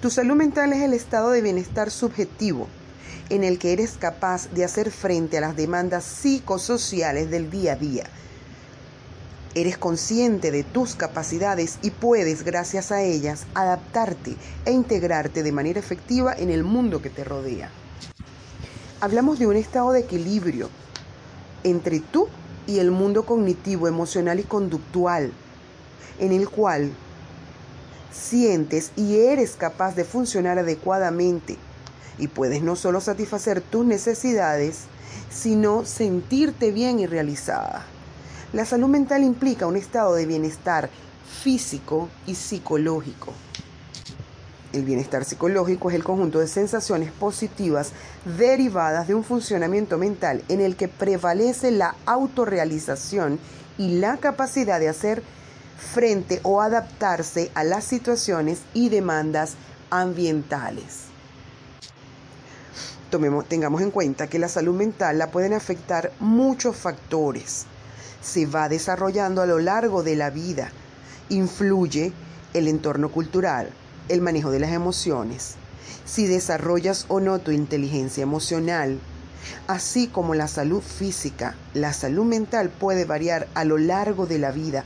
Tu salud mental es el estado de bienestar subjetivo en el que eres capaz de hacer frente a las demandas psicosociales del día a día. Eres consciente de tus capacidades y puedes, gracias a ellas, adaptarte e integrarte de manera efectiva en el mundo que te rodea. Hablamos de un estado de equilibrio entre tú y el mundo cognitivo, emocional y conductual, en el cual sientes y eres capaz de funcionar adecuadamente y puedes no solo satisfacer tus necesidades, sino sentirte bien y realizada. La salud mental implica un estado de bienestar físico y psicológico. El bienestar psicológico es el conjunto de sensaciones positivas derivadas de un funcionamiento mental en el que prevalece la autorrealización y la capacidad de hacer frente o adaptarse a las situaciones y demandas ambientales. Tengamos en cuenta que la salud mental la pueden afectar muchos factores. Se va desarrollando a lo largo de la vida. Influye el entorno cultural, el manejo de las emociones, si desarrollas o no tu inteligencia emocional, así como la salud física. La salud mental puede variar a lo largo de la vida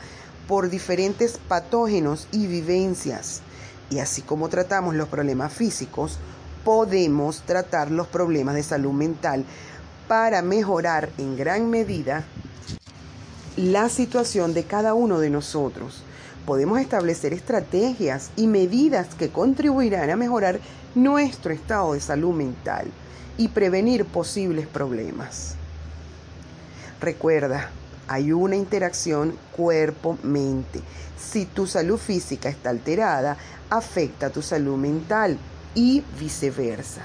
por diferentes patógenos y vivencias. Y así como tratamos los problemas físicos, podemos tratar los problemas de salud mental para mejorar en gran medida la situación de cada uno de nosotros. Podemos establecer estrategias y medidas que contribuirán a mejorar nuestro estado de salud mental y prevenir posibles problemas. Recuerda, hay una interacción cuerpo-mente. Si tu salud física está alterada, afecta tu salud mental y viceversa.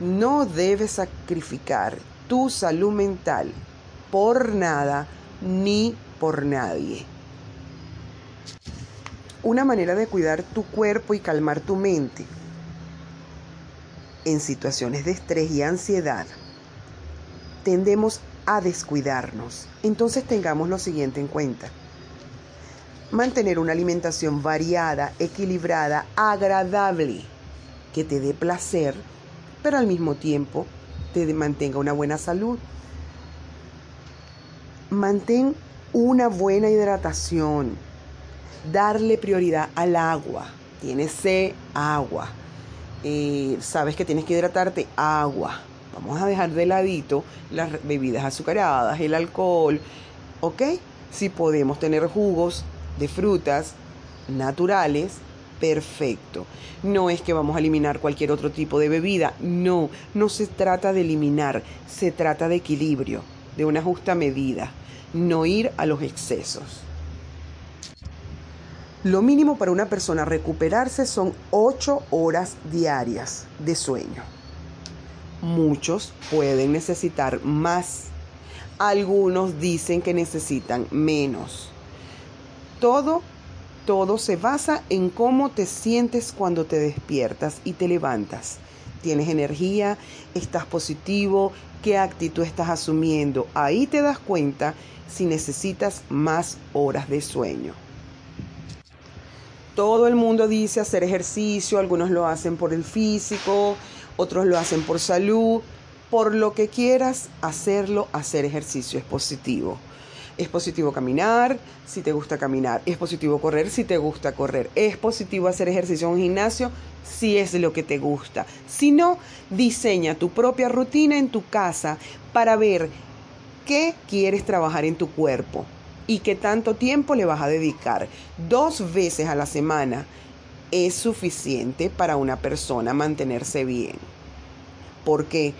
No debes sacrificar tu salud mental por nada ni por nadie. Una manera de cuidar tu cuerpo y calmar tu mente en situaciones de estrés y ansiedad tendemos a descuidarnos. Entonces tengamos lo siguiente en cuenta. Mantener una alimentación variada, equilibrada, agradable que te dé placer, pero al mismo tiempo te mantenga una buena salud. Mantén una buena hidratación. Darle prioridad al agua. Tienes agua. Eh, sabes que tienes que hidratarte, agua. Vamos a dejar de ladito las bebidas azucaradas, el alcohol, ¿ok? Si podemos tener jugos de frutas naturales, perfecto. No es que vamos a eliminar cualquier otro tipo de bebida, no, no se trata de eliminar, se trata de equilibrio, de una justa medida, no ir a los excesos. Lo mínimo para una persona recuperarse son 8 horas diarias de sueño. Muchos pueden necesitar más. Algunos dicen que necesitan menos. Todo todo se basa en cómo te sientes cuando te despiertas y te levantas. Tienes energía, estás positivo, qué actitud estás asumiendo. Ahí te das cuenta si necesitas más horas de sueño. Todo el mundo dice hacer ejercicio, algunos lo hacen por el físico, otros lo hacen por salud. Por lo que quieras hacerlo, hacer ejercicio es positivo. Es positivo caminar si te gusta caminar. Es positivo correr si te gusta correr. Es positivo hacer ejercicio en un gimnasio si es lo que te gusta. Si no, diseña tu propia rutina en tu casa para ver qué quieres trabajar en tu cuerpo y qué tanto tiempo le vas a dedicar. Dos veces a la semana es suficiente para una persona mantenerse bien. Porque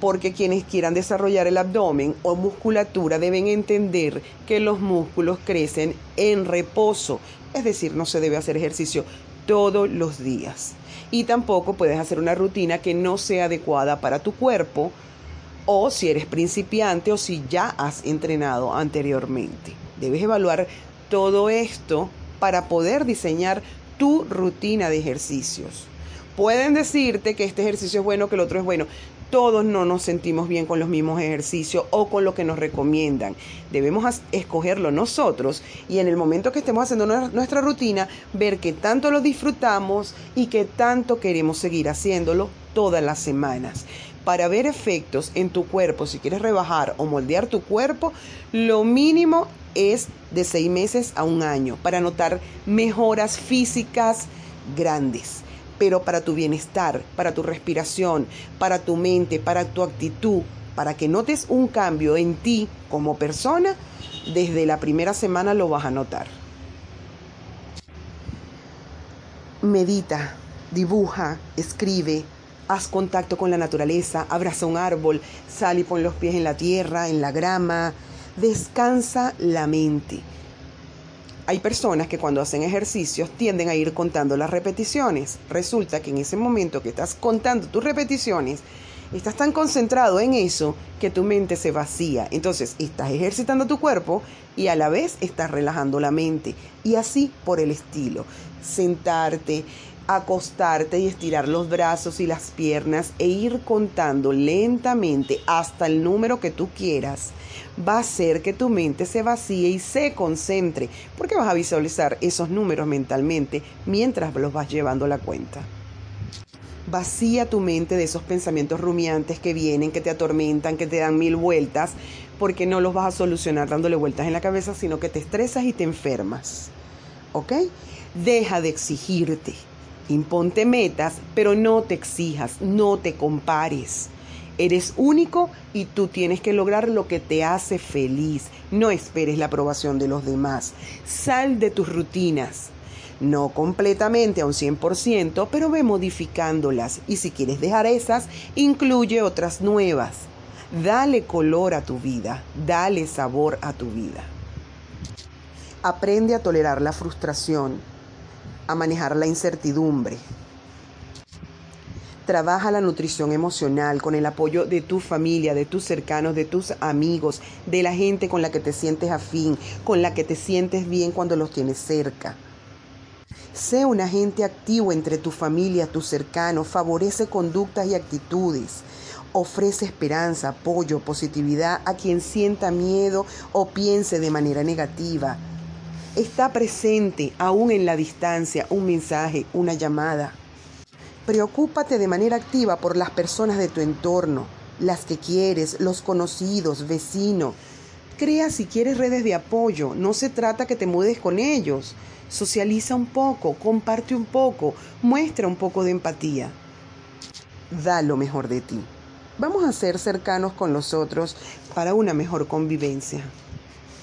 porque quienes quieran desarrollar el abdomen o musculatura deben entender que los músculos crecen en reposo, es decir, no se debe hacer ejercicio todos los días. Y tampoco puedes hacer una rutina que no sea adecuada para tu cuerpo o si eres principiante o si ya has entrenado anteriormente. Debes evaluar todo esto para poder diseñar tu rutina de ejercicios. Pueden decirte que este ejercicio es bueno, que el otro es bueno. todos no nos sentimos bien con los mismos ejercicios o con lo que nos recomiendan. Debemos escogerlo nosotros y en el momento que estemos haciendo nuestra rutina, ver que tanto lo disfrutamos y que tanto queremos seguir haciéndolo todas las semanas. Para ver efectos en tu cuerpo, si quieres rebajar o moldear tu cuerpo, lo mínimo es de seis meses a un año para notar mejoras físicas grandes pero para tu bienestar, para tu respiración, para tu mente, para tu actitud, para que notes un cambio en ti como persona, desde la primera semana lo vas a notar. Medita, dibuja, escribe, haz contacto con la naturaleza, abraza un árbol, sal y pon los pies en la tierra, en la grama, descansa la mente. Hay personas que cuando hacen ejercicios tienden a ir contando las repeticiones. Resulta que en ese momento que estás contando tus repeticiones, estás tan concentrado en eso que tu mente se vacía. Entonces estás ejercitando tu cuerpo y a la vez estás relajando la mente. Y así por el estilo. Sentarte, acostarte y estirar los brazos y las piernas e ir contando lentamente hasta el número que tú quieras va a hacer que tu mente se vacíe y se concentre, porque vas a visualizar esos números mentalmente mientras los vas llevando la cuenta. Vacía tu mente de esos pensamientos rumiantes que vienen, que te atormentan, que te dan mil vueltas, porque no los vas a solucionar dándole vueltas en la cabeza, sino que te estresas y te enfermas. ¿Ok? Deja de exigirte. Imponte metas, pero no te exijas, no te compares. Eres único y tú tienes que lograr lo que te hace feliz. No esperes la aprobación de los demás. Sal de tus rutinas. No completamente a un 100%, pero ve modificándolas. Y si quieres dejar esas, incluye otras nuevas. Dale color a tu vida. Dale sabor a tu vida. Aprende a tolerar la frustración, a manejar la incertidumbre, Trabaja la nutrición emocional con el apoyo de tu familia, de tus cercanos, de tus amigos, de la gente con la que te sientes afín, con la que te sientes bien cuando los tienes cerca. Sé un agente activo entre tu familia, tus cercanos, favorece conductas y actitudes. Ofrece esperanza, apoyo, positividad a quien sienta miedo o piense de manera negativa. Está presente, aún en la distancia, un mensaje, una llamada. Preocúpate de manera activa por las personas de tu entorno, las que quieres, los conocidos, vecinos. Crea si quieres redes de apoyo, no se trata que te mudes con ellos. Socializa un poco, comparte un poco, muestra un poco de empatía. Da lo mejor de ti. Vamos a ser cercanos con los otros para una mejor convivencia.